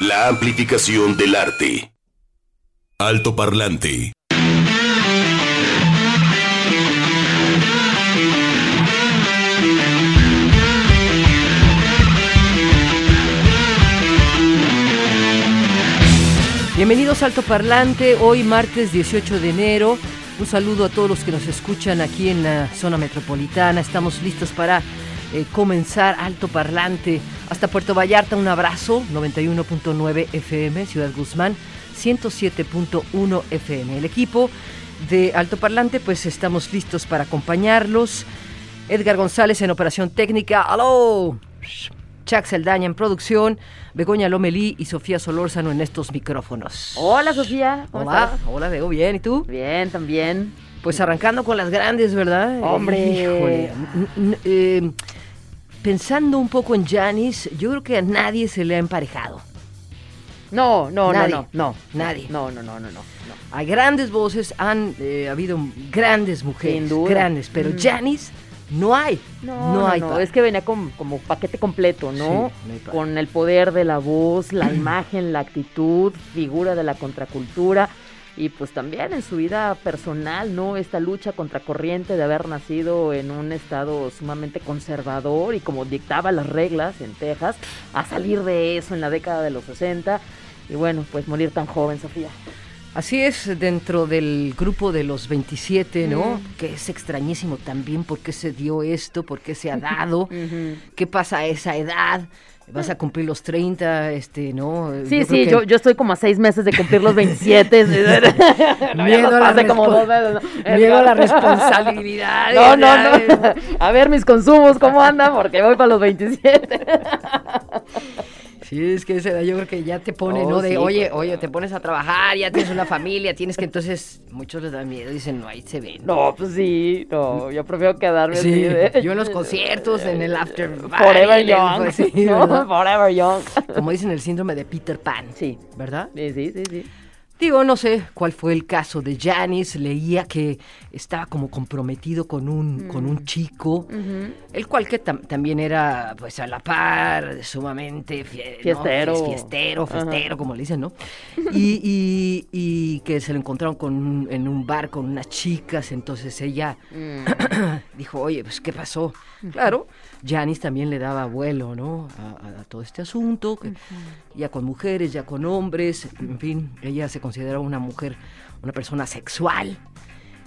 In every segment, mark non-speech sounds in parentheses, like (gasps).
La amplificación del arte. Alto Parlante. Bienvenidos a Alto Parlante, hoy martes 18 de enero. Un saludo a todos los que nos escuchan aquí en la zona metropolitana. Estamos listos para eh, comenzar Alto Parlante hasta Puerto Vallarta. Un abrazo, 91.9 FM, Ciudad Guzmán, 107.1 FM. El equipo de Alto Parlante, pues estamos listos para acompañarlos. Edgar González en operación técnica. ¡Aló! Chuck Seldaña en producción, Begoña Lomelí y Sofía Solórzano en estos micrófonos. Hola Sofía, ¿cómo hola, estás? Hola, Bego, bien, ¿y tú? Bien, también. Pues arrancando con las grandes, ¿verdad? Hombre. Híjole. Eh, pensando un poco en Janis, yo creo que a nadie se le ha emparejado. No, no, nadie. no, no, Nadie. No, no, no, no, no. Hay grandes voces, han eh, habido grandes mujeres, grandes, pero Mm. Janis no hay. No, No no, hay no, es que venía con, como paquete completo, ¿no? Sí, no con el poder de la voz, la imagen, la actitud, figura de la contracultura y pues también en su vida personal, ¿no? Esta lucha contracorriente de haber nacido en un estado sumamente conservador y como dictaba las reglas en Texas, a salir de eso en la década de los 60 y bueno, pues morir tan joven, Sofía. Así es, dentro del grupo de los 27, ¿no? Mm. Que es extrañísimo también por qué se dio esto, por qué se ha dado, (laughs) qué pasa a esa edad. Vas a cumplir los 30, este, ¿no? Sí, Yo sí, que yo, yo estoy como a seis meses de cumplir los 27. (laughs) (laughs) No, ya Miedo a la pasé como respo- dos veces, ¿no? Miedo a la responsabilidad. No, no, no. A ver mis consumos, ¿cómo andan? Porque voy para los 27. (laughs) Sí, es que esa edad yo creo que ya te pone, Oh, ¿no? De, sí. oye, oye, te pones a trabajar, ya tienes una familia, tienes que entonces, muchos les da miedo, dicen, no, ahí se ven. No, pues sí, no, yo prefiero quedarme así Sí, de- yo en los conciertos, en el after (laughs) Forever el- young. pues sí, ¿no? (laughs) ¿verdad? Forever young. Como dicen el síndrome de Peter Pan. Sí. ¿Verdad? Sí, sí, sí, sí. Digo, no sé cuál fue el caso de Janis. Leía que estaba como comprometido con un, con un chico, Ujú. el cual que tam- también era, pues, a la par, sumamente fie-. Fiestero. Fies- fiestero, festero, como le dicen, ¿no? Y, y- y que se lo encontraron con un- en un bar con unas chicas, entonces ella Mm. (coughs) dijo, oye, pues, ¿qué pasó? Claro, Janis también le daba vuelo, ¿no? A, a- a todo este asunto, que ya con mujeres, ya con hombres, en fin, ella se considera una mujer, una persona sexual.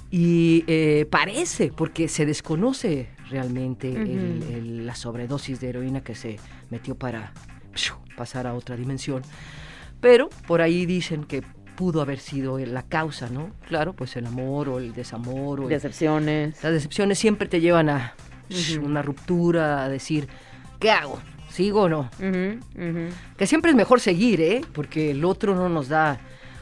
Y eh, parece, porque se desconoce realmente el- Ujú. el- la sobredosis de heroína que se metió para pshu, pasar a otra dimensión. Pero por ahí dicen que pudo haber sido la causa, ¿no? Claro, pues el amor o el desamor o el- Decepciones. las decepciones siempre te llevan a una ruptura, a decir, ¿qué hago? ¿Sigo o no? Que siempre es mejor seguir, ¿eh? Porque el otro no nos da,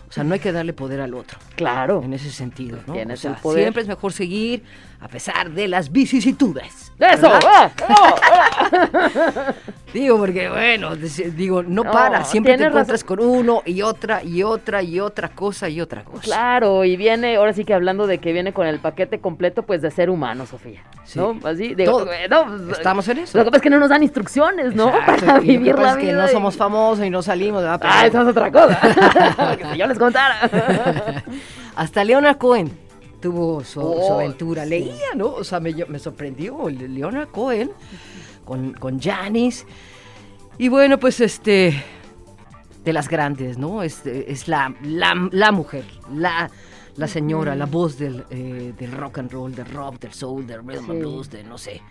o sea, no hay que darle poder al otro. Claro. En ese sentido, ¿no? Tienes O sea, el poder. Siempre es mejor seguir a pesar de las vicisitudes. ¡Eso! ¡Ah! ¡Oh! (laughs) Digo, porque bueno, digo, no, No, para, siempre te encuentras razón. con uno y otra y otra y otra cosa y otra cosa. Claro, y viene, ahora sí que hablando de que viene con el paquete completo, pues de ser humano, Sofía. Sí. ¿No? Así, digo, Todo. eh, no, pues, Estamos en eso. Lo que pasa es que no nos dan instrucciones, ¿no? Exacto, Para y lo que vivir la es que vida. no y- somos famosos y no salimos, ¿verdad? Pero- Ah, esa es otra cosa. (laughs) que si yo les contara. (laughs) Hasta Leonard Cohen tuvo su, su Oh, aventura. sí. Leía, ¿no? O sea, me, me sorprendió Leonard Cohen con, con Janis. Y bueno, pues este, de las grandes, ¿no? Es, es la, la, la mujer, la, la señora, la voz del, eh, del rock and roll, del rock, del soul, del rhythm and blues, de no sé.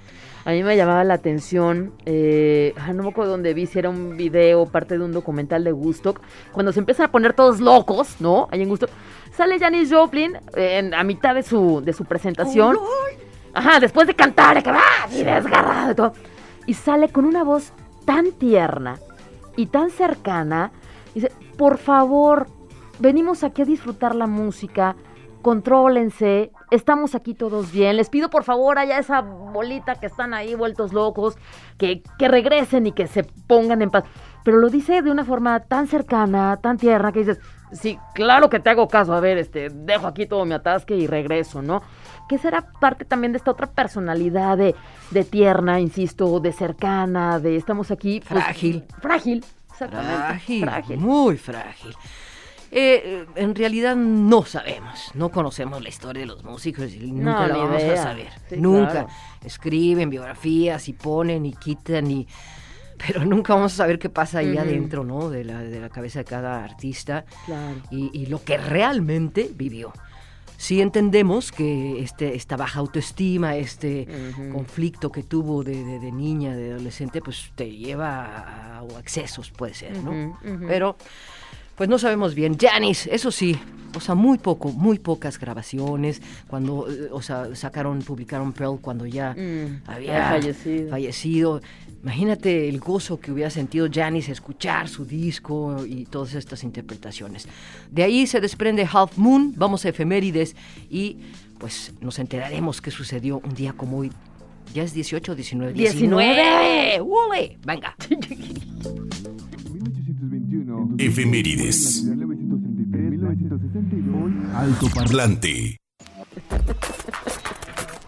A mí me llamaba la atención, eh, ah, no me acuerdo dónde vi, si era un video, parte de un documental de Gustock, cuando se empiezan a poner todos locos, ¿no? Ahí en Gustock, sale Janis Joplin eh, en, a mitad de su, de su presentación. Ajá, después de cantar, que va así desgarrado y todo. Y sale con una voz tan tierna y tan cercana. Dice, por favor, venimos aquí a disfrutar la música, contrólense, estamos aquí todos bien. Les pido por favor allá esa bolita que están ahí vueltos locos, que, que regresen y que se pongan en paz. Pero lo dice de una forma tan cercana, tan tierna, que dices, sí, claro que te hago caso, a ver, este, dejo aquí todo mi atasque y regreso, ¿no? Que será parte también de esta otra personalidad de, de tierna, insisto, de cercana, de estamos aquí. pues, Frágil. Frágil, Exactamente. Frágil, muy frágil. Eh, en realidad no sabemos, no conocemos la historia de los músicos y nunca No, la vamos a saber. Sí, nunca. claro. Escriben biografías y ponen y quitan y... Pero nunca vamos a saber qué pasa ahí Ujú. adentro, ¿no? De la, de la cabeza de cada artista Claro. y, y lo que realmente vivió. Sí entendemos que este, esta baja autoestima, este conflicto que tuvo de, de- de niña, de adolescente, pues te lleva a, a excesos, puede ser, ¿no? Pero, pues no sabemos bien. Janis, eso sí, o sea, muy poco, muy pocas grabaciones, cuando, eh, o sea, sacaron, publicaron Pearl cuando ya Mm, había había fallecido. fallecido. Imagínate el gozo que hubiera sentido Janis escuchar su disco y todas estas interpretaciones. De ahí se desprende Half Moon, vamos a efemérides y pues nos enteraremos qué sucedió un día como hoy. Ya es 18 o 19. 19. ¡Ule! Venga. 1821. Efemérides. 1963. Alto parlante.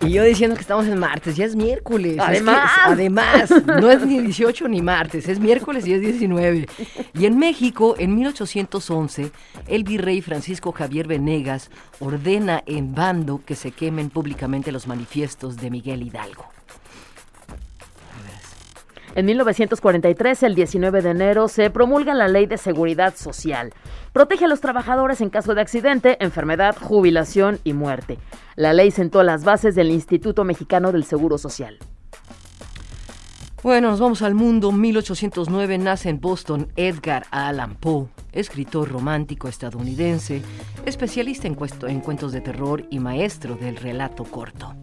Y yo diciendo que estamos en martes, ya es miércoles. Es que- Además. además, no es ni 18 ni martes, es miércoles y es 19. Y en México, en 1811, el virrey Francisco Javier Venegas ordena en bando que se quemen públicamente los manifiestos de Miguel Hidalgo. En 1943, el 19 de enero, se promulga la Ley de Seguridad Social. Protege a los trabajadores en caso de accidente, enfermedad, jubilación y muerte. La ley sentó las bases del Instituto Mexicano del Seguro Social. Bueno, nos vamos al mundo. 1809 nace en Boston Edgar Allan Poe, escritor romántico estadounidense, especialista en, cuentos de terror y maestro del relato corto.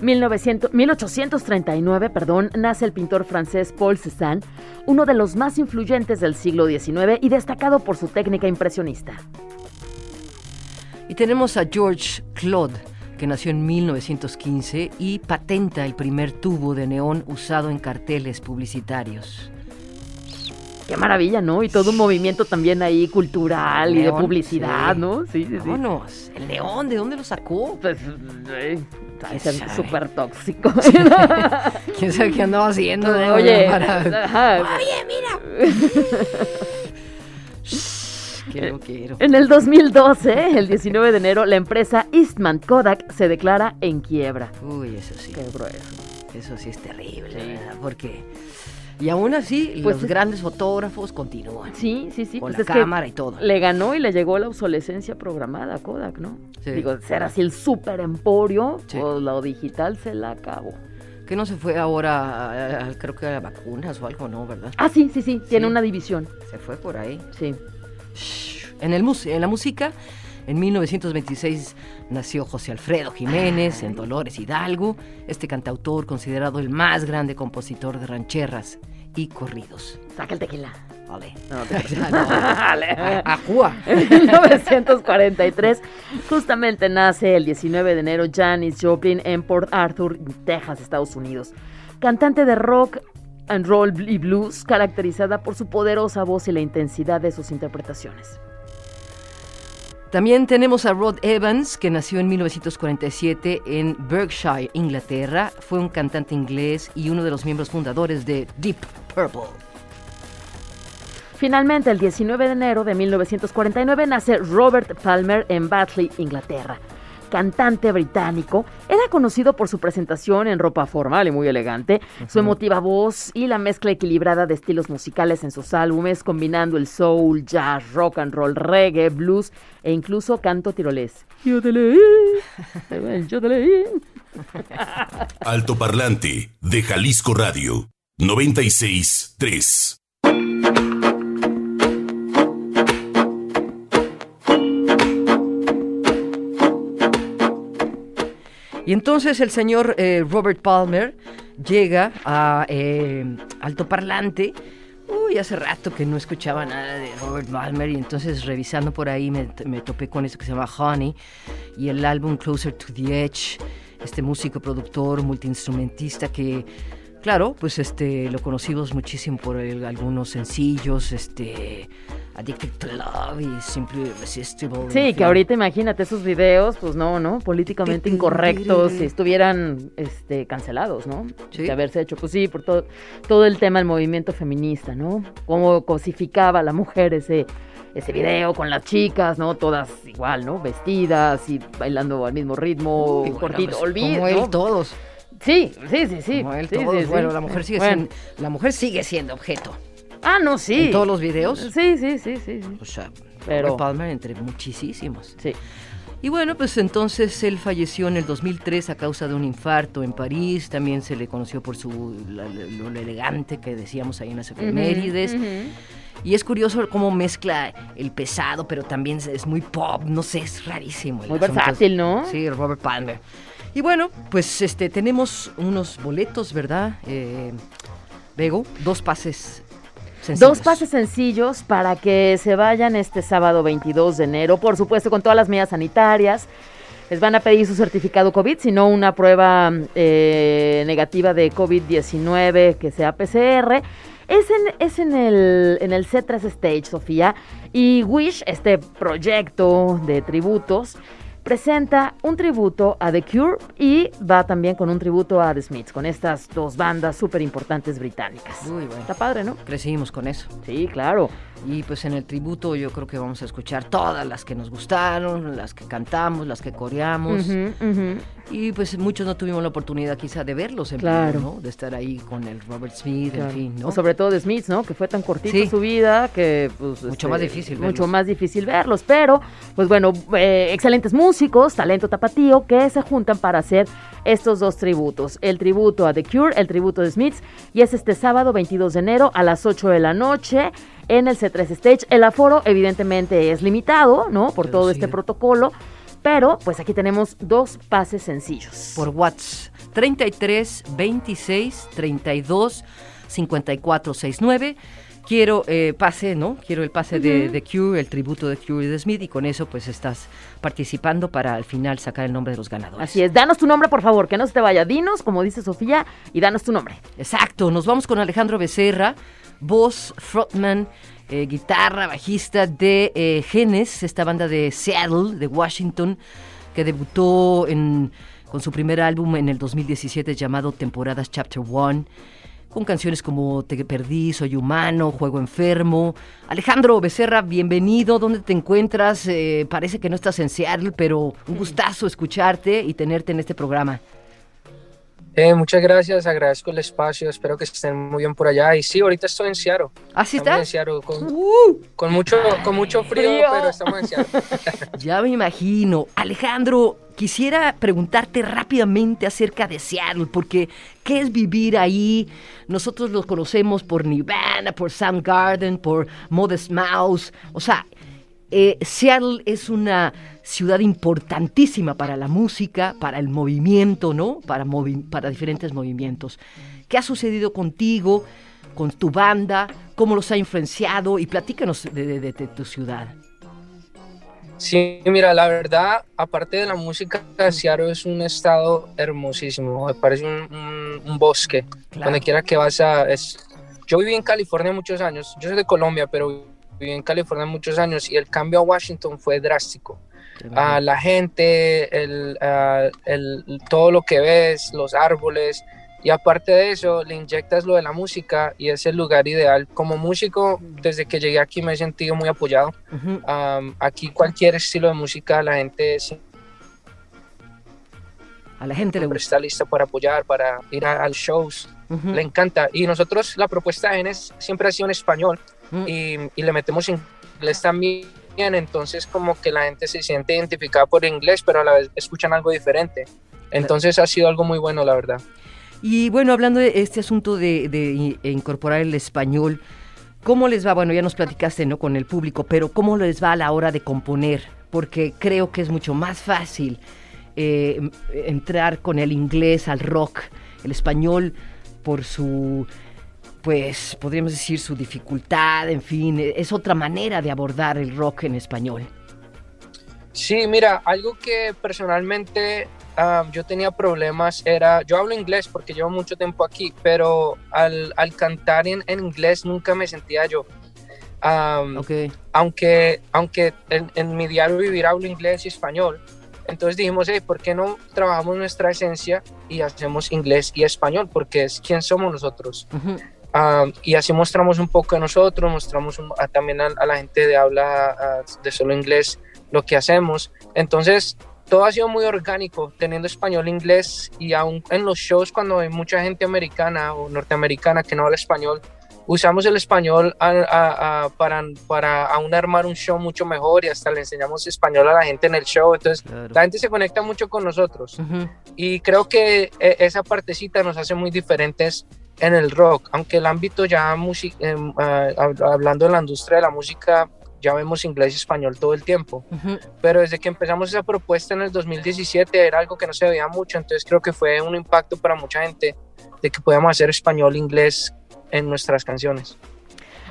1900 1839, perdón, nace el pintor francés Paul Cézanne, uno de los más influyentes del siglo XIX y destacado por su técnica impresionista. Y tenemos a George Claude, que nació en 1915 y patenta el primer tubo de neón usado en carteles publicitarios. Qué maravilla, ¿no? Y todo un movimiento también ahí cultural y de publicidad, sí. ¿no? Sí, sí, sí. Vámonos, el neón, ¿de dónde lo sacó? Pues, eh, ¿Quién es súper tóxico. (laughs) (laughs) ¿Quién sabe qué andaba haciendo? de- Oye, para-. Oye, mira. que lo quiero. En el 2012, el 19 de enero, la empresa Eastman Kodak se declara en quiebra. Uy, eso sí. Qué grueso. Eso sí es terrible, Sí. ¿verdad? Porque... Y aún así, Pues los es- grandes fotógrafos continúan. Sí, sí, sí. Con pues la es que cámara y todo. Le ganó y le llegó la obsolescencia programada a Kodak, ¿no? Sí. Digo, ser así el super emporio, Sí. pues lo digital se la acabó. Que no se fue ahora, a- a- creo que a vacunas o algo, ¿no? ¿Verdad? Ah, sí, sí, sí, tiene Sí. una división. Se fue por ahí. Sí. En, el en la música, en 1926 nació José Alfredo Jiménez en Dolores Hidalgo, este cantautor considerado el más grande compositor de rancheras y corridos. Saca el tequila. Vale. No, (laughs) te Ajúa. (laughs) En 1943, justamente nace el 19 de enero Janis Joplin en Port Arthur, Texas, Estados Unidos. Cantante de rock and roll y blues, caracterizada por su poderosa voz y la intensidad de sus interpretaciones. También tenemos a Rod Evans, que nació en 1947 en Berkshire, Inglaterra. Fue un cantante inglés y uno de los miembros fundadores de Deep Purple. Finalmente, el 19 de enero de 1949 nace Robert Palmer en Batley, Inglaterra. Cantante británico, era conocido por su presentación en ropa formal y muy elegante, su emotiva voz y la mezcla equilibrada de estilos musicales en sus álbumes, combinando el soul, jazz, rock and roll, reggae, blues e incluso canto tirolés. Yodelei, (laughs) yodelei. Alto parlante de Jalisco Radio. 96.3. Y entonces el señor eh, Robert Palmer llega a eh, altoparlante. Uy, hace rato que no escuchaba nada de Robert Palmer y entonces revisando por ahí me, me topé con eso que se llama Honey y el álbum Closer to the Edge, este músico, productor, multiinstrumentista que Claro, pues este lo conocimos muchísimo por el- algunos sencillos, este Addicted to Love y Simply Irresistible. Sí, fin. que ahorita imagínate esos videos, pues no, ¿no? Políticamente incorrectos, si estuvieran este, cancelados, ¿no? Sí. De haberse hecho, pues sí, por todo, todo el tema del movimiento feminista, ¿no? Cómo cosificaba a la mujer ese, ese video con las chicas, ¿no? Todas igual, ¿no? Vestidas y bailando al mismo ritmo, Y bueno, cortito, pues, olvido, como él ¿no? todos. Sí, sí, sí, sí. como él sí, todos. sí, sí. Bueno, la mujer sigue Bueno. siendo la mujer sigue siendo objeto. Ah, no, sí. En todos los videos. Sí, sí, sí, sí. O sea, Pero- Robert Palmer entre muchísimos. Sí. Y bueno, pues entonces él falleció en el 2003 a causa de un infarto en París. También se le conoció por su la- lo, lo elegante que decíamos ahí en las efemérides. Ujú. Y es curioso cómo mezcla el pesado, pero también es- muy pop. No sé, es rarísimo. Muy versátil, ¿no? Sí, Robert Palmer. Y bueno, pues este tenemos unos boletos, ¿verdad? Eh, Bego, dos pases sencillos. Dos pases sencillos para que se vayan este sábado 22 de enero, por supuesto con todas las medidas sanitarias. Les van a pedir su certificado COVID, si no una prueba eh, negativa de COVID-19 que sea PCR. Es en, es en el, en el C3 Stage, Sofía. Y Wish, este proyecto de tributos, presenta un tributo a The Cure y va también con un tributo a The Smiths, con estas dos bandas súper importantes británicas. Muy bueno. Está padre, ¿no? Crecimos con eso. Sí, claro. Y pues en el tributo yo creo que vamos a escuchar todas las que nos gustaron, las que cantamos, las que coreamos. Y pues muchos no tuvimos la oportunidad quizá de verlos en Claro. vivo, ¿no? De estar ahí con el Robert Smith, Claro. en fin, ¿no? O sobre todo de Smiths, ¿no? Que fue tan cortito Sí. su vida que pues Mucho más difícil mucho verlos. más difícil verlos, pero pues bueno, eh, excelentes músicos, talento tapatío que se juntan para hacer estos dos tributos, el tributo a The Cure, el tributo de Smiths y es este sábado 22 de enero a las 8 de la noche en el C3 Stage. El aforo evidentemente es limitado, ¿no? Por todo este protocolo, pero pues aquí tenemos dos pases sencillos. Por WhatsApp 33 26 32 54 69. Quiero eh, pase, ¿no? Quiero el pase de, de Cure, el tributo de Cure y de Smith y con eso pues estás participando para al final sacar el nombre de los ganadores. Así es, danos tu nombre por favor, que no se te vaya. Dinos, como dice Sofía, y danos tu nombre. Exacto, nos vamos con Alejandro Becerra, voz, frontman, eh, guitarra, bajista de eh, Genes, esta banda de Seattle, de Washington, que debutó en- con su primer álbum en el 2017 llamado Temporadas Chapter 1, con canciones como Te perdí, Soy humano, Juego enfermo. Alejandro Becerra, bienvenido, ¿dónde te encuentras? Eh, parece que no estás en Seattle, pero un gustazo escucharte y tenerte en este programa. Eh, muchas gracias, agradezco el espacio, espero que estén muy bien por allá. Y sí, ahorita estoy en Seattle. ¿Así Estamos en estás? Seattle con, ¡Uh! con mucho, con mucho frío, Frío. pero estamos en Seattle. (laughs) Ya me imagino. Alejandro, quisiera preguntarte rápidamente acerca de Seattle, porque ¿qué es vivir ahí? Nosotros los conocemos por Nirvana, por Soundgarden, por Modest Mouse. O sea, eh, Seattle es una ciudad importantísima para la música, para el movimiento, ¿no? Para, movi- para diferentes movimientos. ¿Qué ha sucedido contigo, con tu banda? ¿Cómo los ha influenciado? Y platícanos de- de- de- de tu ciudad. Sí, mira, la verdad, aparte de la música, Seattle es un estado hermosísimo, me parece un, un- un bosque. Claro. Donde quiera que vas a... Es... Yo viví en California muchos años, yo soy de Colombia, pero viví en California muchos años y el cambio a Washington fue drástico. Ah, la gente, el, ah, el- todo lo que ves, los árboles. Y aparte de eso, le inyectas lo de la música y es el lugar ideal. Como músico, desde que llegué aquí me he sentido muy apoyado. Ujú. Am, aquí cualquier estilo de música, la gente A la gente le gusta. está lista para apoyar, para ir a, a los shows. Le encanta. Y nosotros, la propuesta de Genes siempre ha sido en español Mm. y, y le metemos inglés también. Entonces, como que la gente se siente identificada por inglés, pero a la vez escuchan algo diferente. Entonces, ha sido algo muy bueno, la verdad. Y bueno, hablando de este asunto de, de incorporar el español, ¿cómo les va? Bueno, ya nos platicaste, ¿no? Con el público, pero ¿cómo les va a la hora de componer? Porque creo que es mucho más fácil eh, entrar con el inglés al rock, el español por su, pues, podríamos decir su dificultad, en fin, es otra manera de abordar el rock en español. Sí, mira, algo que personalmente yo tenía problemas era, yo hablo inglés porque llevo mucho tiempo aquí, pero al, al cantar en, en, inglés nunca me sentía yo. Um, okay. Aunque, aunque en, en, mi diario vivir hablo inglés y español, entonces dijimos, hey, ¿por qué no trabajamos nuestra esencia y hacemos inglés y español? Porque es quién somos nosotros. Uh -huh. Um, y así mostramos un poco de nosotros, mostramos un, a, también a, a, la gente de habla a, de solo inglés lo que hacemos. Entonces, todo ha sido muy orgánico, teniendo español, inglés y aún en los shows cuando hay mucha gente americana o norteamericana que no habla español, usamos el español a, para, para aún armar un show mucho mejor y hasta le enseñamos español a la gente en el show. Entonces, claro. la gente se conecta mucho con nosotros. Uh -huh. Y creo que eh, esa partecita nos hace muy diferentes en el rock, aunque el ámbito ya eh, uh, hablando de la industria de la música, ya vemos inglés y español todo el tiempo, uh -huh. pero desde que empezamos esa propuesta en el 2017 era algo que no se veía mucho, entonces creo que fue un impacto para mucha gente de que podíamos hacer español, inglés en nuestras canciones.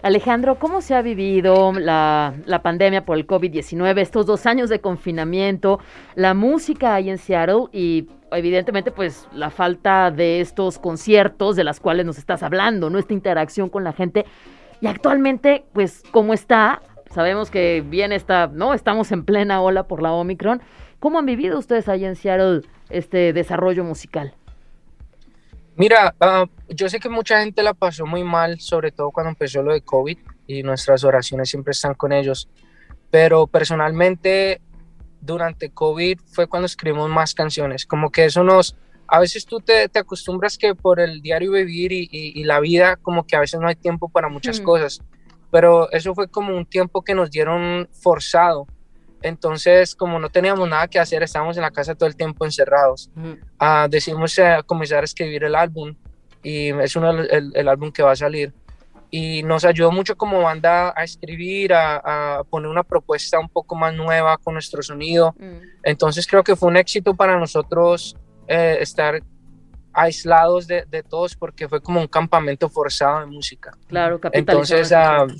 Alejandro, ¿cómo se ha vivido la, la pandemia por el COVID-19, estos dos años de confinamiento, la música ahí en Seattle y evidentemente pues la falta de estos conciertos de las cuales nos estás hablando, ¿no? Esta interacción con la gente. Y actualmente, pues, ¿cómo está? Sabemos que viene esta, ¿no? Estamos en plena ola por la Omicron. ¿Cómo han vivido ustedes ahí en Seattle este desarrollo musical? Mira, uh, yo sé que mucha gente la pasó muy mal, sobre todo cuando empezó lo de COVID y nuestras oraciones siempre están con ellos. Pero personalmente, durante COVID fue cuando escribimos más canciones. Como que eso nos... A veces tú te, te acostumbras que por el diario vivir y, y, y, la vida, como que a veces no hay tiempo para muchas mm. cosas. Pero eso fue como un tiempo que nos dieron forzado. Entonces, como no teníamos nada que hacer, estábamos en la casa todo el tiempo encerrados. -huh. uh, decidimos uh, comenzar a escribir el álbum y es uno el, el, álbum que va a salir. Y nos ayudó mucho como banda a escribir, a, a poner una propuesta un poco más nueva con nuestro sonido. Entonces creo que fue un éxito para nosotros eh, estar aislados de, de, todos porque fue como un campamento forzado de música. Claro, Entonces, uh,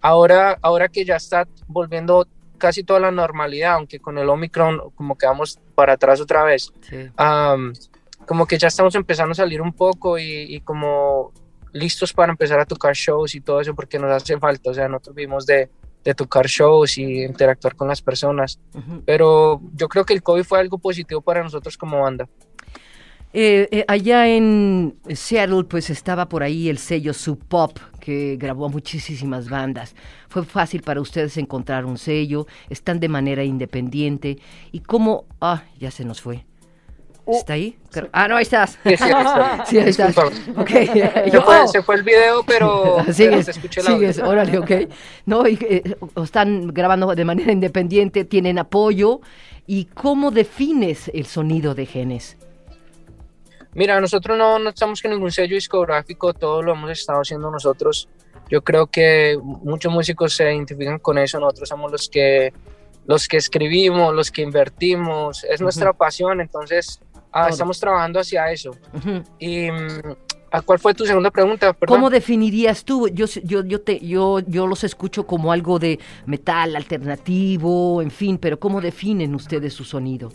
ahora, ahora que ya está volviendo casi toda la normalidad, aunque con el Omicron como que vamos para atrás otra vez. Sí. Um, como que ya estamos empezando a salir un poco y, y, como listos para empezar a tocar shows y todo eso porque nos hace falta, o sea, nosotros vimos de, de tocar shows y interactuar con las personas, uh -huh. pero yo creo que el COVID fue algo positivo para nosotros como banda. Eh, eh, allá en Seattle, pues estaba por ahí el sello Sub Pop, que grabó muchísimas bandas. Fue fácil para ustedes encontrar un sello, están de manera independiente. ¿Y cómo? Ah, ya se nos fue. ¿Está ahí? Ah, no, ahí estás. Sí, sí, ahí, está. (laughs) sí, ahí estás. Okay. Se, fue, se, fue, el video, pero, (laughs) sigues, pero escuché sigues, órale, ok. No, y, eh, están grabando de manera independiente, tienen apoyo. ¿Y cómo defines el sonido de Genes? Mira, nosotros no, no estamos con ningún sello discográfico, todo lo hemos estado haciendo nosotros. Yo creo que muchos músicos se identifican con eso, nosotros somos los que, los que escribimos, los que invertimos, es uh -huh. nuestra pasión, entonces ah, estamos trabajando hacia eso. Uh -huh. Y ¿a ¿cuál fue tu segunda pregunta? Perdón. ¿Cómo definirías tú? Yo, yo, yo, te, yo, yo los escucho como algo de metal alternativo, en fin, pero ¿cómo definen ustedes su sonido?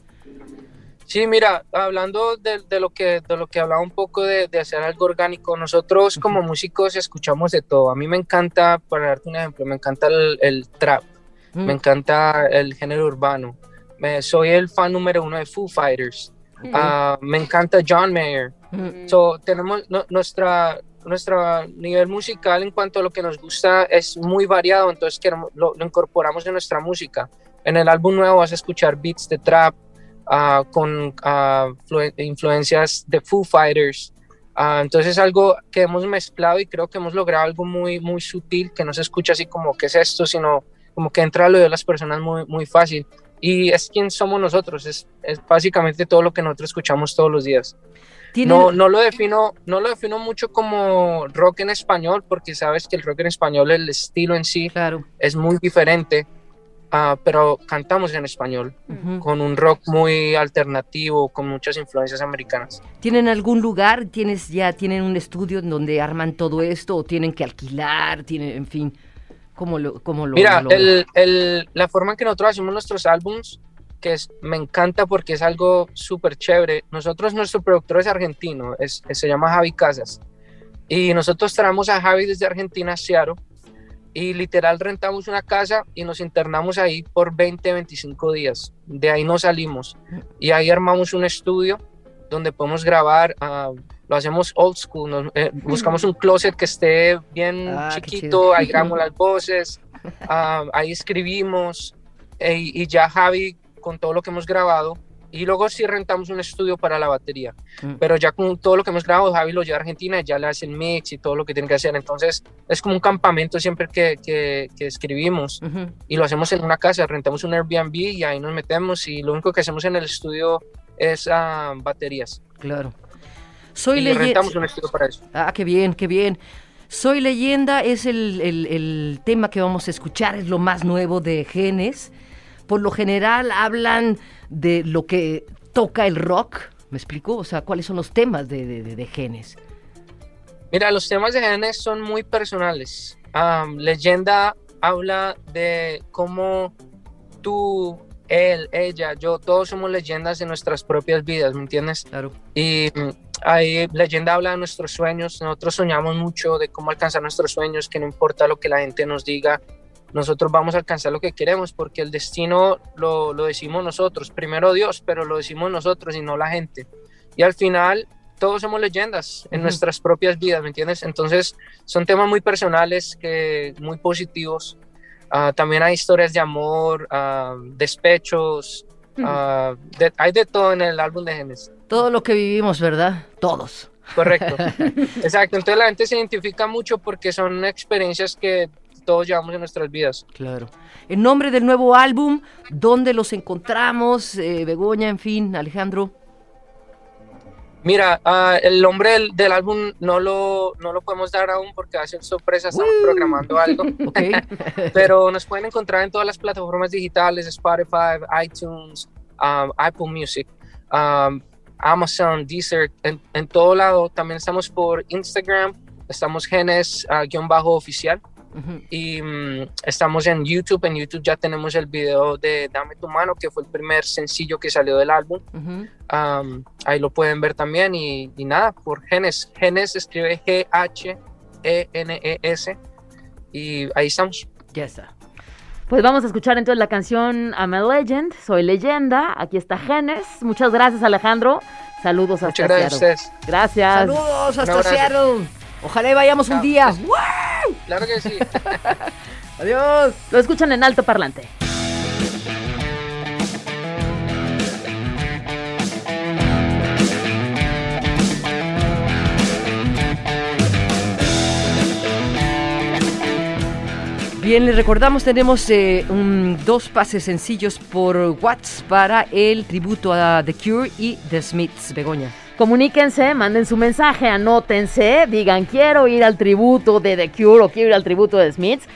Sí, mira, hablando de, de, lo, que, de lo que hablaba un poco de, de hacer algo orgánico, nosotros como músicos escuchamos de todo. A mí me encanta, para darte un ejemplo, me encanta el, el trap, mm. me encanta el género urbano. Me, soy el fan número uno de Foo Fighters. Mm. Uh, me encanta John Mayer. Mm. So, tenemos no, nuestra, nuestro nivel musical en cuanto a lo que nos gusta es muy variado, entonces queremos, lo, lo incorporamos en nuestra música. En el álbum nuevo vas a escuchar beats de trap, Uh, con uh, influencias de Foo Fighters. Uh, entonces es algo que hemos mezclado y creo que hemos logrado algo muy, muy sutil, que no se escucha así como que es esto, sino como que entra a lo de las personas muy, muy fácil. Y es quien somos nosotros, es, es básicamente todo lo que nosotros escuchamos todos los días. No, no, lo defino, no lo defino mucho como rock en español, porque sabes que el rock en español, el estilo en sí, claro. es muy diferente Uh, pero cantamos en español, uh -huh. con un rock muy alternativo, con muchas influencias americanas. ¿Tienen algún lugar? ¿Tienes ya tienen un estudio en donde arman todo esto o tienen que alquilar? Tienen, en fin, ¿cómo lo, cómo lo Mira, lo... El, el, la forma en que nosotros hacemos nuestros álbums, que es, me encanta porque es algo súper chévere. Nosotros, nuestro productor es argentino, es, se llama Javi Casas. Y nosotros traemos a Javi desde Argentina Seattle y literal rentamos una casa y nos internamos ahí por 20, 25 días. De ahí no salimos y ahí armamos un estudio donde podemos grabar. Uh, lo hacemos old school, nos, eh, (laughs) buscamos un closet que esté bien ah, chiquito, ahí grabamos (laughs) las voces, uh, ahí escribimos eh, y ya Javi con todo lo que hemos grabado y luego sí rentamos un estudio para la batería. Mm. Pero ya con todo lo que hemos grabado, Javi lo lleva a Argentina, ya le hace el mix y todo lo que tiene que hacer. Entonces es como un campamento siempre que, que, escribimos y lo hacemos en una casa, rentamos un Airbnb y ahí nos metemos y lo único que hacemos en el estudio es uh, baterías. Claro. Soy y rentamos un estudio para eso. Ah, qué bien, qué bien. Soy leyenda es el, el, el tema que vamos a escuchar, es lo más nuevo de Genes por lo general hablan de lo que toca el rock. ¿Me explico? O sea, ¿cuáles son los temas de, Genes? Mira, los temas de Genes son muy personales. leyenda habla de cómo tú, él, ella, yo, todos somos leyendas de nuestras propias vidas, ¿me entiendes? Claro. Y mm, ahí leyenda habla de nuestros sueños. Nosotros soñamos mucho de cómo alcanzar nuestros sueños, que no importa lo que la gente nos diga, nosotros vamos a alcanzar lo que queremos, porque el destino lo, lo, decimos nosotros, primero Dios, pero lo decimos nosotros y no la gente. Y al final todos somos leyendas en nuestras propias vidas, ¿me entiendes? Entonces son temas muy personales, que, muy positivos. Ah, también hay historias de amor, uh, despechos, ah, hay de todo en el álbum de Genesis. Todo lo que vivimos, ¿verdad? Todos. Correcto. (laughs) Exacto. Entonces la gente se identifica mucho porque son experiencias que todos llevamos en nuestras vidas. Claro. En nombre del nuevo álbum, ¿dónde los encontramos? Eh, Begoña, en fin, Alejandro. Mira, uh, el nombre del, álbum no lo, no lo podemos dar aún porque va a ser sorpresa, estamos programando algo. (laughs) Okay. (laughs) Pero nos pueden encontrar en todas las plataformas digitales, Spotify, iTunes, um, Apple Music, um, Amazon, Deezer, en, en, todo lado. También estamos por Instagram, estamos genes-oficial. Uh, y mm, estamos en YouTube. En YouTube ya tenemos el video de Dame tu mano, que fue el primer sencillo que salió del álbum. ahí lo pueden ver también. Y, nada, por Genes. Genes escribe G-H-E-N-E-S. Y ahí estamos. Ya está. Pues vamos a escuchar entonces la canción I'm a Legend, Soy Leyenda. Aquí está Genes. Muchas gracias, Alejandro. Saludos hasta Muchas gracias Seattle. Gracias. Saludos hasta Seattle. Ojalá vayamos un día. Claro que sí. (laughs) Adiós. Lo escuchan en alto parlante. Bien, les recordamos, tenemos eh, dos pases sencillos por WhatsApp para el tributo a The Cure y The Smiths, Begoña. Comuníquense, manden su mensaje, anótense, digan quiero ir al tributo de The Cure o quiero ir al tributo de Smiths.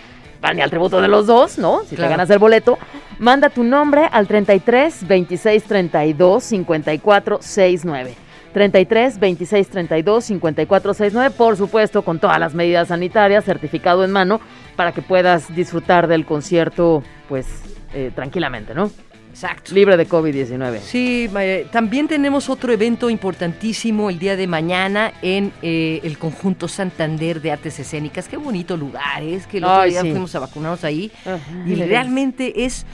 Van y al tributo de los dos, ¿no? Si te ganas el boleto, manda tu nombre al 33 26 32 54 69. 33 26 32 54 69, por supuesto, con todas las medidas sanitarias, certificado en mano, para que puedas disfrutar del concierto, pues, eh, tranquilamente, ¿no? Exacto. Libre de COVID-19. Sí, también tenemos otro evento importantísimo el día de mañana en eh, el conjunto Santander de Artes Escénicas. Qué bonito lugar es, que el otro día fuimos a vacunarnos ahí. y realmente es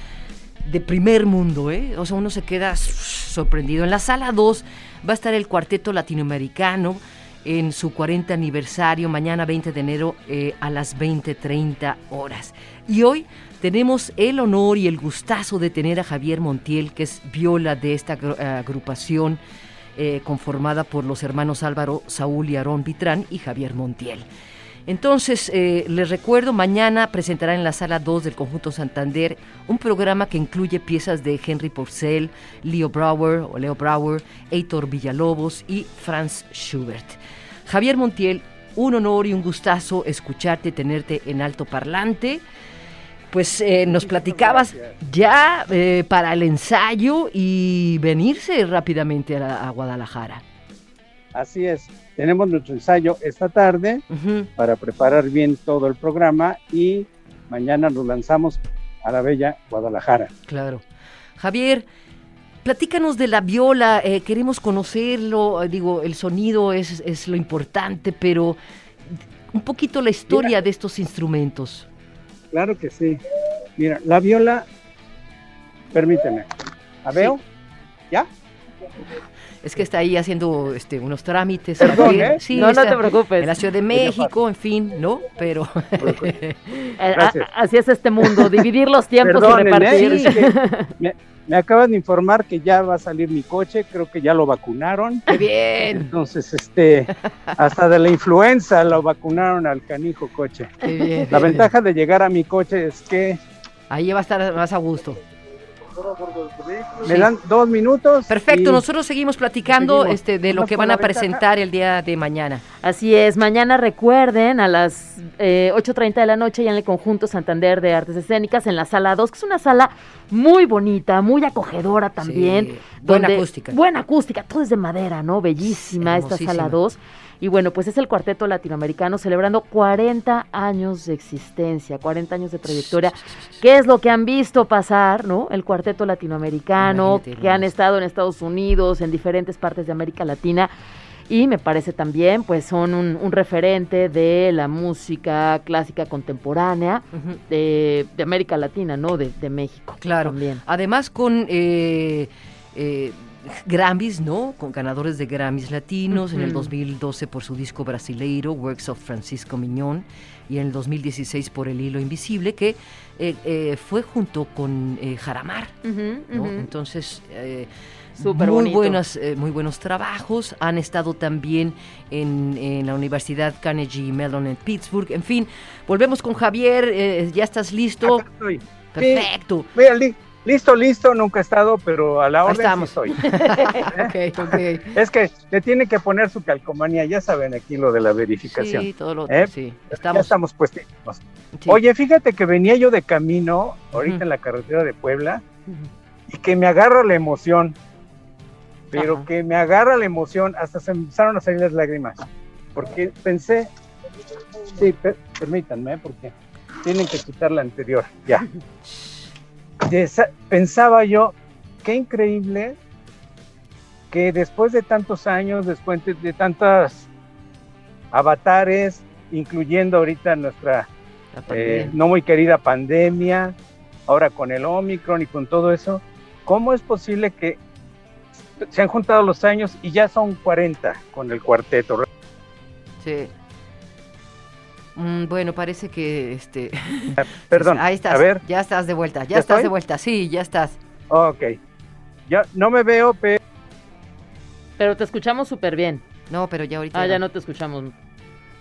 de primer mundo, ¿eh? O sea, uno se queda sorprendido. En la sala 2 va a estar el cuarteto latinoamericano en su 40 aniversario, mañana 20 de enero eh, a las 20.30 horas. Y hoy tenemos el honor y el gustazo de tener a Javier Montiel, que es viola de esta agrupación eh, conformada por los hermanos Álvaro, Saúl y Aarón Vitrán y Javier Montiel. Entonces, eh, les recuerdo, mañana presentará en la sala 2 del Conjunto Santander un programa que incluye piezas de Henry Porcel, Leo Brower o Leo Brower, Heitor Villalobos y Franz Schubert. Javier Montiel, un honor y un gustazo escucharte, tenerte en alto parlante pues eh, nos platicabas ya eh, para el ensayo y venirse rápidamente a, Guadalajara. Así es, tenemos nuestro ensayo esta tarde para preparar bien todo el programa y mañana nos lanzamos a la bella Guadalajara. Claro. Javier, platícanos de la viola, eh, queremos conocerlo, eh, digo, el sonido es, es, lo importante, pero un poquito la historia de estos instrumentos. Claro que sí. Mira, la viola, permíteme, ¿la veo? ¿Ya? Es que está ahí haciendo este, unos trámites. Perdón, ¿eh? sí, no, no te preocupes. En la Ciudad de México, en fin, ¿no? Pero... (laughs) Eh, así es este mundo, dividir los tiempos y repartir. (laughs) me, me, acaban de informar que ya va a salir mi coche, creo que ya lo vacunaron. ¡Qué bien! Entonces, este, hasta de la influenza lo vacunaron al canijo coche. Qué bien. La ventaja de llegar a mi coche es que... Ahí va a estar más a gusto. Me dan dos minutos. Perfecto, nosotros seguimos platicando este, de lo que van a presentar el día de mañana. Así es, mañana recuerden a las eh, 8.30 de la noche ya en el conjunto Santander de Artes Escénicas en la sala 2, que es una sala muy bonita, muy acogedora también. Sí, buena acústica. Buena acústica, todo es de madera, ¿no? Bellísima esta sala 2. Y bueno, pues es el cuarteto latinoamericano celebrando 40 años de existencia, 40 años de trayectoria. ¿Qué es lo que han visto pasar, no? El cuarteto latinoamericano, Imagínate, que han estado en Estados Unidos, en diferentes partes de América Latina. Y me parece también, pues son un, un referente de la música clásica contemporánea uh -huh. de, de, América Latina, ¿no? De, de México. Claro. También. Además con... Eh, eh, Grammys, ¿no? Con ganadores de Grammys latinos, uh -huh. en el 2012 por su disco brasileiro, Works of Francisco Miñón, y en el 2016 por El Hilo Invisible, que eh, eh, fue junto con eh, Jaramar, uh -huh, ¿no? uh -huh. Entonces, Super muy, bonito. buenas, muy buenos trabajos. Han estado también en, en, la Universidad Carnegie Mellon en Pittsburgh. En fin, volvemos con Javier. ¿Ya estás listo? Acá estoy. Perfecto. Sí. Listo, listo, nunca he estado, pero a la orden estamos. Sí estoy. (laughs) okay. Es que le tiene que poner su calcomanía, ya saben aquí lo de la verificación. Sí, todo lo ¿eh? sí. Estamos. Ya estamos puestos. Sí. Oye, fíjate que venía yo de camino, ahorita uh -huh. en la carretera de Puebla, uh -huh. y que me agarra la emoción, pero uh -huh. que me agarra la emoción, hasta se empezaron a salir las lágrimas, porque pensé, sí, per permítanme, porque tienen que quitar la anterior, ya pensaba yo, qué increíble que después de tantos años, después de, tantas avatares, incluyendo ahorita nuestra eh, no muy querida pandemia, ahora con el Omicron y con todo eso, ¿cómo es posible que se han juntado los años y ya son 40 con el cuarteto? Sí. Mm, bueno, parece que este. (laughs) Perdón. Ahí estás. A ver. Ya estás de vuelta. Ya, ¿Ya estás estoy? de vuelta. Sí, ya estás. Ok. Ya no me veo, pero. Pero te escuchamos súper bien. No, pero ya ahorita. Ah, ya no te escuchamos.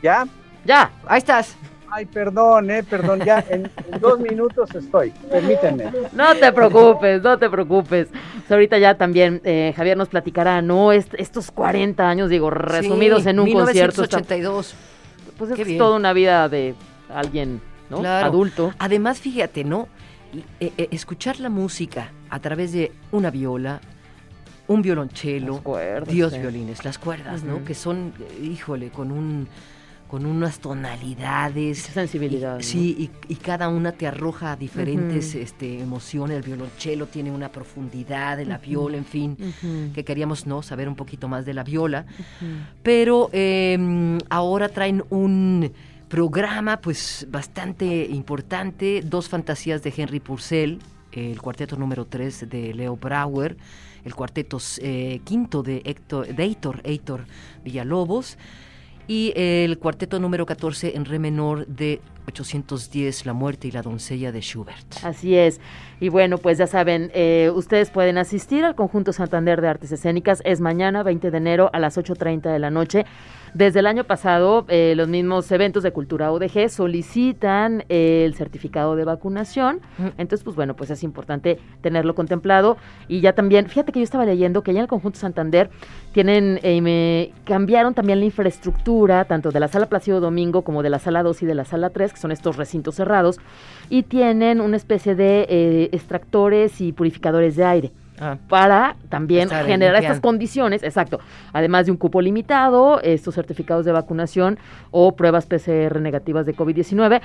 ¿Ya? Ya, ahí estás. Ay, perdón, eh, perdón, ya en, en, dos minutos estoy, permítanme. No te preocupes, no te preocupes. Pues ahorita ya también eh, Javier nos platicará, ¿no? Est estos 40 años, digo, resumidos sí, en un 1982. concierto. Pues es toda una vida de alguien, ¿no? Claro. Adulto. Además, fíjate, ¿no? Eh, eh, escuchar la música a través de una viola, un violonchelo, cuerdas, Dios sí. violines, las cuerdas, uh -huh. ¿no? Que son, híjole, con un con unas tonalidades. Sensibilidad. Y, ¿no? Sí, y, y, cada una te arroja diferentes uh -huh. este, emociones. El violonchelo tiene una profundidad, la uh -huh. viola, en fin, que queríamos no saber un poquito más de la viola. Pero eh, ahora traen un programa pues bastante importante, dos fantasías de Henry Purcell, el cuarteto número 3 de Leo Brauer, el cuarteto eh, quinto de, Héctor, de Heitor, Heitor Villalobos, y el cuarteto número 14 en re menor de 810, La muerte y la doncella de Schubert. Así es. Y bueno, pues ya saben, eh, ustedes pueden asistir al Conjunto Santander de Artes Escénicas. Es mañana, 20 de enero, a las 8.30 de la noche. Desde el año pasado, eh, los mismos eventos de cultura UDG solicitan eh, el certificado de vacunación. Entonces, pues bueno, pues es importante tenerlo contemplado. Y ya también, fíjate que yo estaba leyendo que ya en el Conjunto Santander tienen, eh, me cambiaron también la infraestructura, tanto de la sala Plácido Domingo como de la sala 2 y de la sala 3, que son estos recintos cerrados, y tienen una especie de eh, extractores y purificadores de aire. ah. para también generar estas condiciones, exacto, además de un cupo limitado, estos certificados de vacunación o pruebas PCR negativas de COVID-19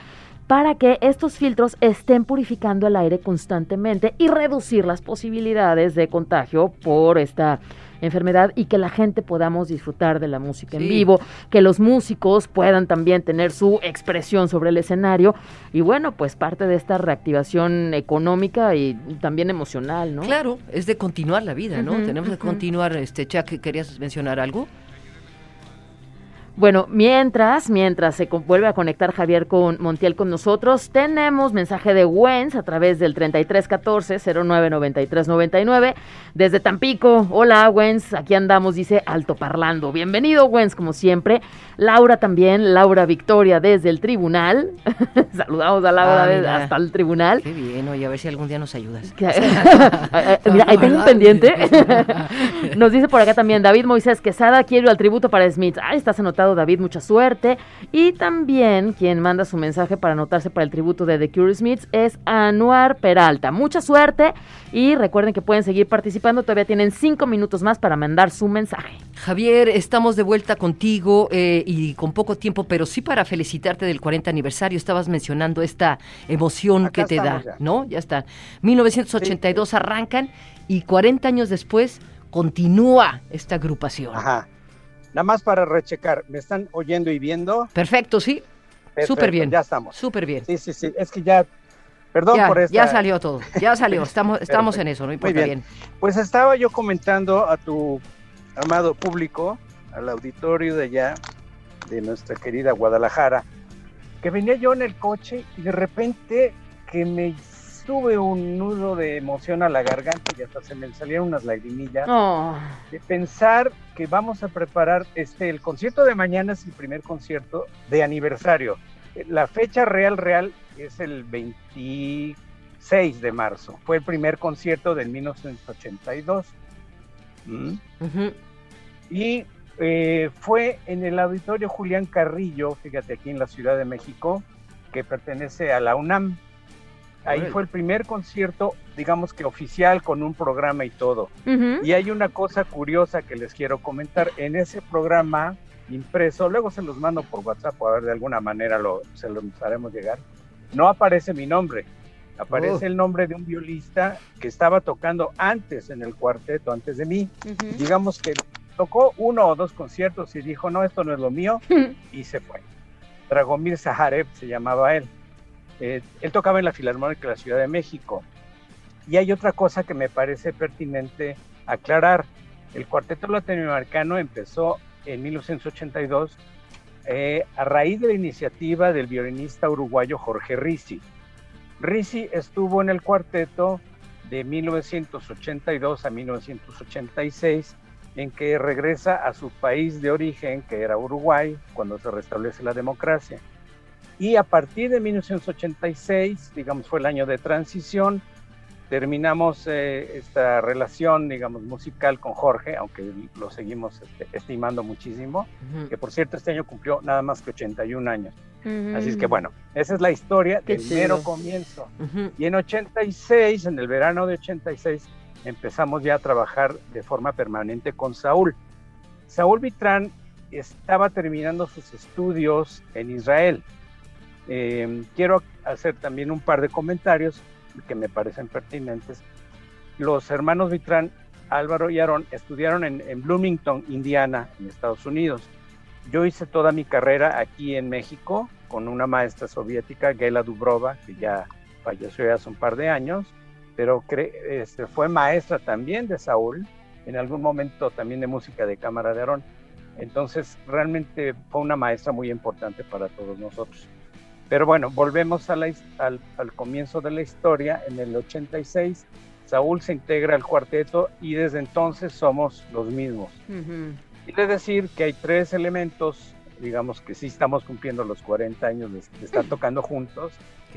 para que estos filtros estén purificando el aire constantemente y reducir las posibilidades de contagio por esta enfermedad y que la gente podamos disfrutar de la música en vivo, que los músicos puedan también tener su expresión sobre el escenario y bueno, pues parte de esta reactivación económica y también emocional, ¿no? Claro, es de continuar la vida, ¿no? Tenemos que continuar, este, Chuck, ¿querías mencionar algo? Bueno, mientras, mientras se vuelve a conectar Javier con Montiel con nosotros, tenemos mensaje de Wens a través del 3314-099399 desde Tampico. Hola, Wens, aquí andamos, dice Alto Parlando. Bienvenido, Wens, como siempre. Laura también, Laura Victoria desde el tribunal. (laughs) Saludamos a Laura ah, hasta el tribunal. Qué bien, oye, a ver si algún día nos ayudas. (laughs) mira, ahí tengo un pendiente. (laughs) nos dice por acá también David Moisés Quesada, quiero al tributo para Smith. Ah, estás David, mucha suerte. Y también quien manda su mensaje para anotarse para el tributo de The Cure Smiths es Anuar Peralta. Mucha suerte y recuerden que pueden seguir participando. Todavía tienen cinco minutos más para mandar su mensaje. Javier, estamos de vuelta contigo eh, y con poco tiempo, pero sí para felicitarte del 40 aniversario. Estabas mencionando esta emoción que te da, ¿no? Ya está. 1982 arrancan y 40 años después continúa esta agrupación. Ajá. Nada más para rechecar, ¿me están oyendo y viendo? Perfecto, sí. Súper bien. Ya estamos. Súper bien. Sí, sí, sí. Es que ya. Perdón por esto. Ya salió todo. Ya salió. (laughs) Estamos, estamos en eso, no importa Muy bien. Pues estaba yo comentando a tu amado público, al auditorio de allá, de nuestra querida Guadalajara, que venía yo en el coche y de repente que me tuve un nudo de emoción a la garganta y hasta se me salieron unas lagrimillas oh. de pensar que vamos a preparar este el concierto de mañana es el primer concierto de aniversario. La fecha real real es el 26 de marzo. Fue el primer concierto del 1982. ¿Mm? Y eh, fue en el auditorio Julián Carrillo, fíjate aquí en la Ciudad de México, que pertenece a la UNAM. Ahí fue el primer concierto, digamos que oficial, con un programa y todo. Y hay una cosa curiosa que les quiero comentar. En ese programa impreso, luego se los mando por WhatsApp, a ver de alguna manera lo, se los haremos llegar. No aparece mi nombre, aparece oh. el nombre de un violista que estaba tocando antes en el cuarteto, antes de mí. Digamos que tocó uno o dos conciertos y dijo, no, esto no es lo mío, (laughs) y se fue. Dragomir Zaharev se llamaba él. Eh, él tocaba en la Filarmónica de la Ciudad de México. Y hay otra cosa que me parece pertinente aclarar. El cuarteto latinoamericano empezó en 1982 eh, a raíz de la iniciativa del violinista uruguayo Jorge Risi. Risi estuvo en el cuarteto de 1982 a 1986, en que regresa a su país de origen, que era Uruguay, cuando se restablece la democracia. Y a partir de 1986, digamos, fue el año de transición, terminamos eh, esta relación, digamos, musical con Jorge, aunque lo seguimos este, estimando muchísimo, que por cierto este año cumplió nada más que 81 años. Así es que bueno, esa es la historia del mero comienzo. Y en 86, en el verano de 86, empezamos ya a trabajar de forma permanente con Saúl. Saúl Vitrán estaba terminando sus estudios en Israel eh, quiero hacer también un par de comentarios que me parecen pertinentes. Los hermanos Vitrán, Álvaro y Aarón, estudiaron en, Bloomington, Indiana, en Estados Unidos. Yo hice toda mi carrera aquí en México con una maestra soviética, Gela Dubrova, que ya falleció hace un par de años, pero este, fue maestra también de Saúl, en algún momento también de música de cámara de Aarón. Entonces, realmente fue una maestra muy importante para todos nosotros. Pero bueno, volvemos al, comienzo de la historia. En el 86, Saúl se integra al cuarteto y desde entonces somos los mismos. Quiere decir que hay tres elementos, digamos que sí estamos cumpliendo los 40 años de, estar tocando juntos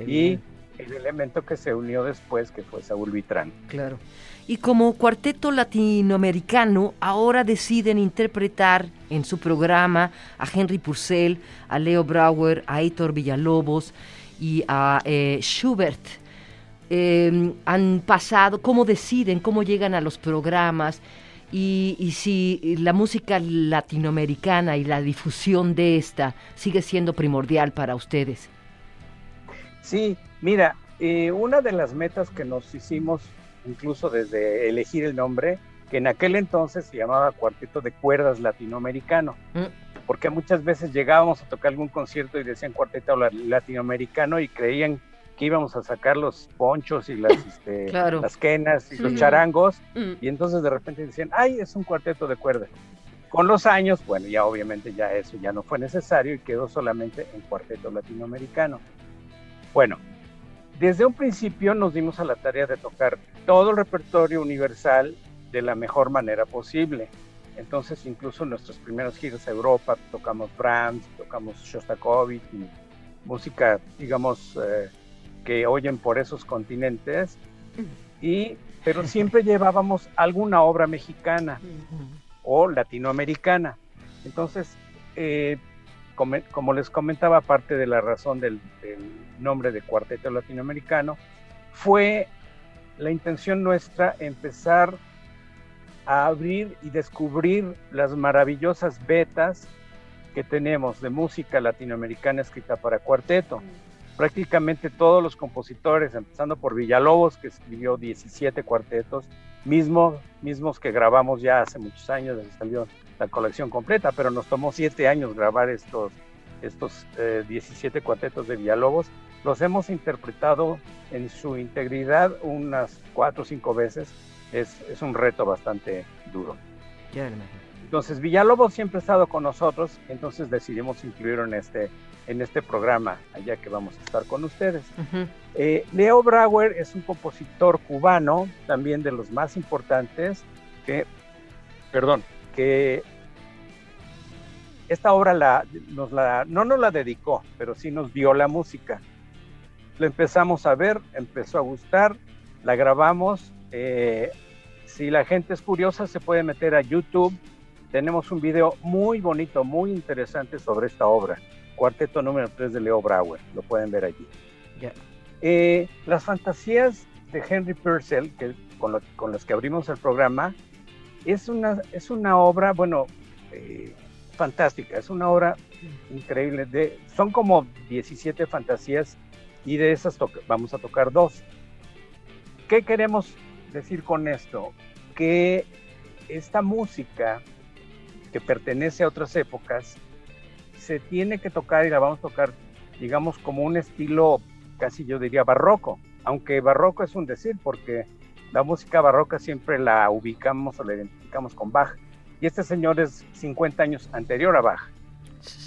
y el elemento que se unió después, que fue Saúl Vitrán. Claro. Y como cuarteto latinoamericano, ahora deciden interpretar en su programa a Henry Purcell, a Leo Brauer, a Héctor Villalobos y a eh, Schubert. em, han pasado, cómo deciden, cómo llegan a los programas y, y, si la música latinoamericana y la difusión de esta sigue siendo primordial para ustedes. Sí, mira, eh, una de las metas que nos hicimos, incluso desde elegir el nombre, que en aquel entonces se llamaba Cuarteto de Cuerdas Latinoamericano, mm. porque muchas veces llegábamos a tocar algún concierto y decían Cuarteto Latinoamericano y creían que íbamos a sacar los ponchos y las, (laughs) este, las quenas y los charangos, mm. y entonces de repente decían, ay, es un cuarteto de cuerdas. Con los años, bueno, ya obviamente ya eso ya no fue necesario y quedó solamente en cuarteto latinoamericano. Bueno, desde un principio nos dimos a la tarea de tocar todo el repertorio universal de la mejor manera posible. Entonces, incluso en nuestros primeros giros a Europa tocamos Brahms, tocamos Shostakovich, música, digamos, eh, que oyen por esos continentes. Y, pero siempre (laughs) llevábamos alguna obra mexicana o latinoamericana. Entonces, eh, como, les comentaba, parte de la razón del, del nombre de Cuarteto Latinoamericano, fue la intención nuestra empezar a abrir y descubrir las maravillosas betas que tenemos de música latinoamericana escrita para cuarteto. Mm. Prácticamente todos los compositores, empezando por Villalobos, que escribió 17 cuartetos, mismos, mismos que grabamos ya hace muchos años, desde salió la colección completa, pero nos tomó siete años grabar estos, estos 17 eh, cuartetos de Villalobos. Los hemos interpretado en su integridad unas cuatro o cinco veces es, un reto bastante duro. Entonces Villalobos siempre ha estado con nosotros, entonces decidimos incluirlo en este, en este programa, allá que vamos a estar con ustedes. Eh, Leo Brauer es un compositor cubano, también de los más importantes, que, perdón, que esta obra la, nos la, no nos la dedicó, pero sí nos dio la música. Lo empezamos a ver, empezó a gustar, la grabamos, eh, si la gente es curiosa, se puede meter a YouTube. Tenemos un video muy bonito, muy interesante sobre esta obra. Cuarteto número 3 de Leo Brauer. Lo pueden ver allí. Eh, las fantasías de Henry Purcell, que, con, las que abrimos el programa, es una, es una obra, bueno, eh, fantástica. Es una obra increíble. De, son como 17 fantasías y de esas vamos a tocar dos. ¿Qué queremos decir con esto? Que esta música que pertenece a otras épocas se tiene que tocar y la vamos a tocar, digamos, como un estilo casi yo diría barroco, aunque barroco es un decir porque la música barroca siempre la ubicamos o la identificamos con Bach y este señor es 50 años anterior a Bach.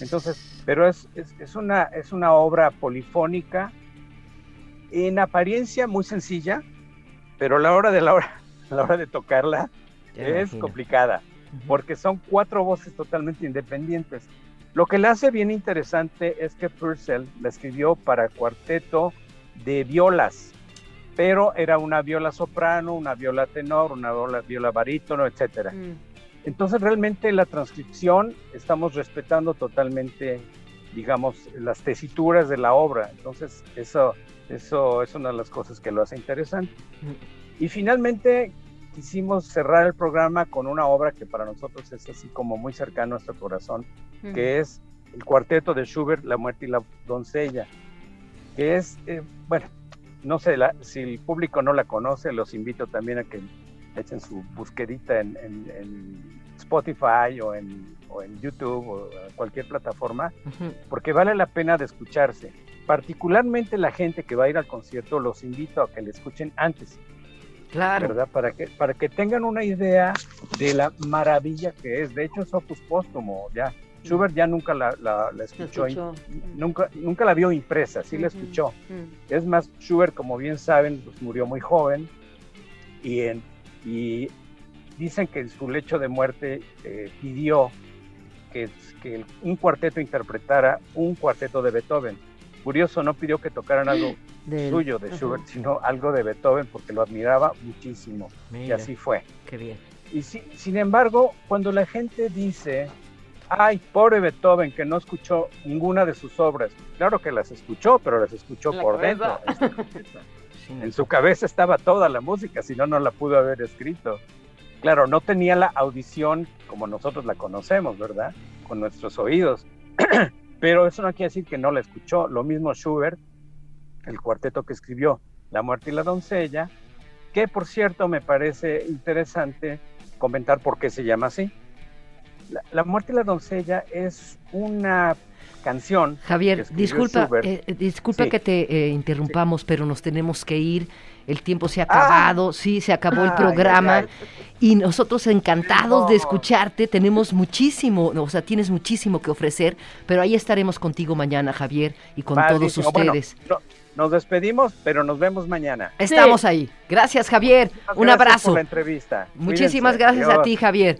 Entonces, pero es, es, una, es una obra polifónica en apariencia muy sencilla, pero la hora de la hora, (laughs) la hora de tocarla es complicada, porque son cuatro voces totalmente independientes. Lo que la hace bien interesante es que Purcell la escribió para cuarteto de violas, pero era una viola soprano, una viola tenor, una viola, viola barítono, etcétera. Mm. Entonces realmente la transcripción estamos respetando totalmente, digamos, las tesituras de la obra. Entonces eso eso es una de las cosas que lo hace interesante. Y finalmente quisimos cerrar el programa con una obra que para nosotros es así como muy cercana a nuestro corazón, que es el cuarteto de Schubert, La muerte y la doncella, que es, eh, bueno, no sé, si el público no la conoce, los invito también a que echen su busquedita en, Spotify o en, YouTube o cualquier plataforma, porque vale la pena de escucharse particularmente la gente que va a ir al concierto, los invito a que le escuchen antes. Claro. ¿Verdad? Para que, para que tengan una idea de la maravilla que es. De hecho, es opus póstumo, ya. Schubert ya nunca la, la, escuchó, nunca, nunca la vio impresa, sí la escuchó. Es más, Schubert, como bien saben, pues murió muy joven y, en, y dicen que en su lecho de muerte eh, pidió que, que un cuarteto interpretara un cuarteto de Beethoven. Curioso, no pidió que tocaran algo (gasps) suyo de Schubert, sino algo de Beethoven porque lo admiraba muchísimo. y así fue. Qué bien. Y sin embargo, cuando la gente dice, ay, pobre Beethoven que no escuchó ninguna de sus obras, claro que las escuchó, pero las escuchó por dentro. (laughs) En su cabeza estaba toda la música, si no, no la pudo haber escrito. Claro, no tenía la audición como nosotros la conocemos, ¿verdad? Con nuestros oídos. (clears throat) Pero eso no quiere decir que no la escuchó. Lo mismo Schubert, el cuarteto que escribió La muerte y la doncella, que por cierto me parece interesante comentar por qué se llama así. La, muerte y la doncella es una canción. Javier, disculpa, eh, disculpa que te eh, interrumpamos, pero nos tenemos que ir. El tiempo se ha acabado, ah. sí, se acabó el programa y nosotros encantados de escucharte. Tenemos muchísimo, o sea, tienes muchísimo que ofrecer, pero ahí estaremos contigo mañana, Javier, y con todos ustedes. nos despedimos, pero nos vemos mañana. Estamos ahí. Gracias, Javier. Un abrazo. Por la entrevista. Muchísimas gracias a ti, Javier.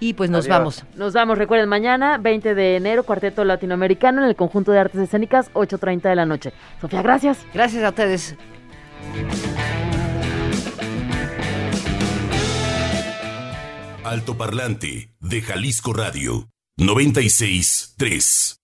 Y pues nos vamos. Nos vamos, recuerden, mañana, 20 de enero, Cuarteto Latinoamericano en el Conjunto de Artes Escénicas, 8.30 de la noche. Sofía, gracias. Gracias a ustedes. Alto Parlante de Jalisco Radio, 96.3.